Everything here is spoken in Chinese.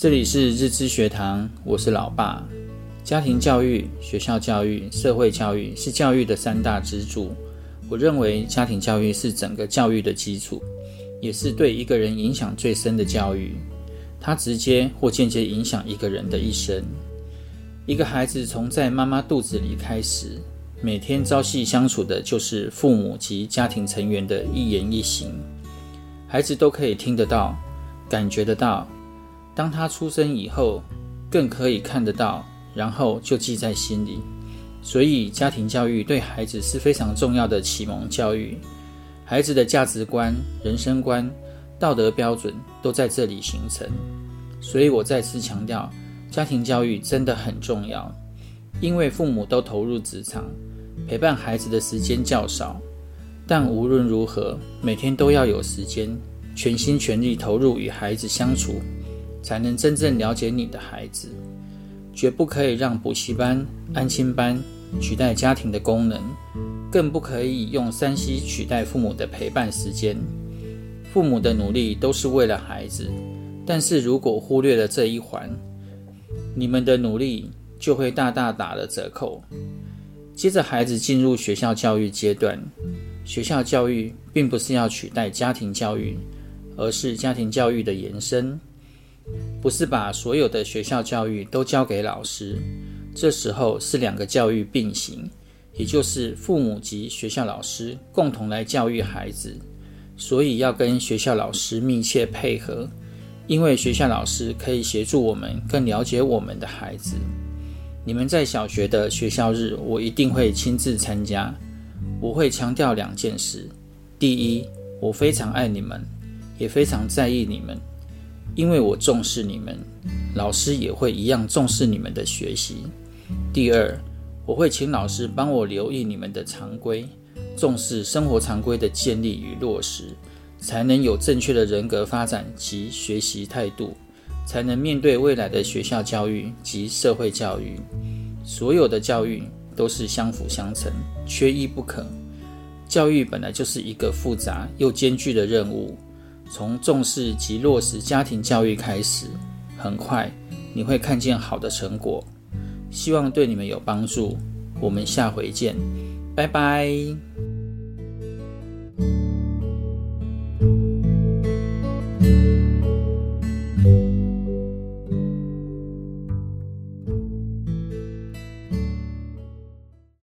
这里是日知学堂，我是老爸。家庭教育、学校教育、社会教育是教育的三大支柱。我认为家庭教育是整个教育的基础，也是对一个人影响最深的教育。它直接或间接影响一个人的一生。一个孩子从在妈妈肚子里开始，每天朝夕相处的就是父母及家庭成员的一言一行，孩子都可以听得到、感觉得到。当他出生以后，更可以看得到，然后就记在心里。所以，家庭教育对孩子是非常重要的启蒙教育。孩子的价值观、人生观、道德标准都在这里形成。所以我再次强调，家庭教育真的很重要。因为父母都投入职场，陪伴孩子的时间较少，但无论如何，每天都要有时间，全心全力投入与孩子相处。才能真正了解你的孩子，绝不可以让补习班、安亲班取代家庭的功能，更不可以用三 C 取代父母的陪伴时间。父母的努力都是为了孩子，但是如果忽略了这一环，你们的努力就会大大打了折扣。接着，孩子进入学校教育阶段，学校教育并不是要取代家庭教育，而是家庭教育的延伸。不是把所有的学校教育都交给老师，这时候是两个教育并行，也就是父母及学校老师共同来教育孩子，所以要跟学校老师密切配合，因为学校老师可以协助我们更了解我们的孩子。你们在小学的学校日，我一定会亲自参加，我会强调两件事：第一，我非常爱你们，也非常在意你们。因为我重视你们，老师也会一样重视你们的学习。第二，我会请老师帮我留意你们的常规，重视生活常规的建立与落实，才能有正确的人格发展及学习态度，才能面对未来的学校教育及社会教育。所有的教育都是相辅相成，缺一不可。教育本来就是一个复杂又艰巨的任务。从重视及落实家庭教育开始很快你会看见好的成果。希望对你们有帮助我们下回见拜拜。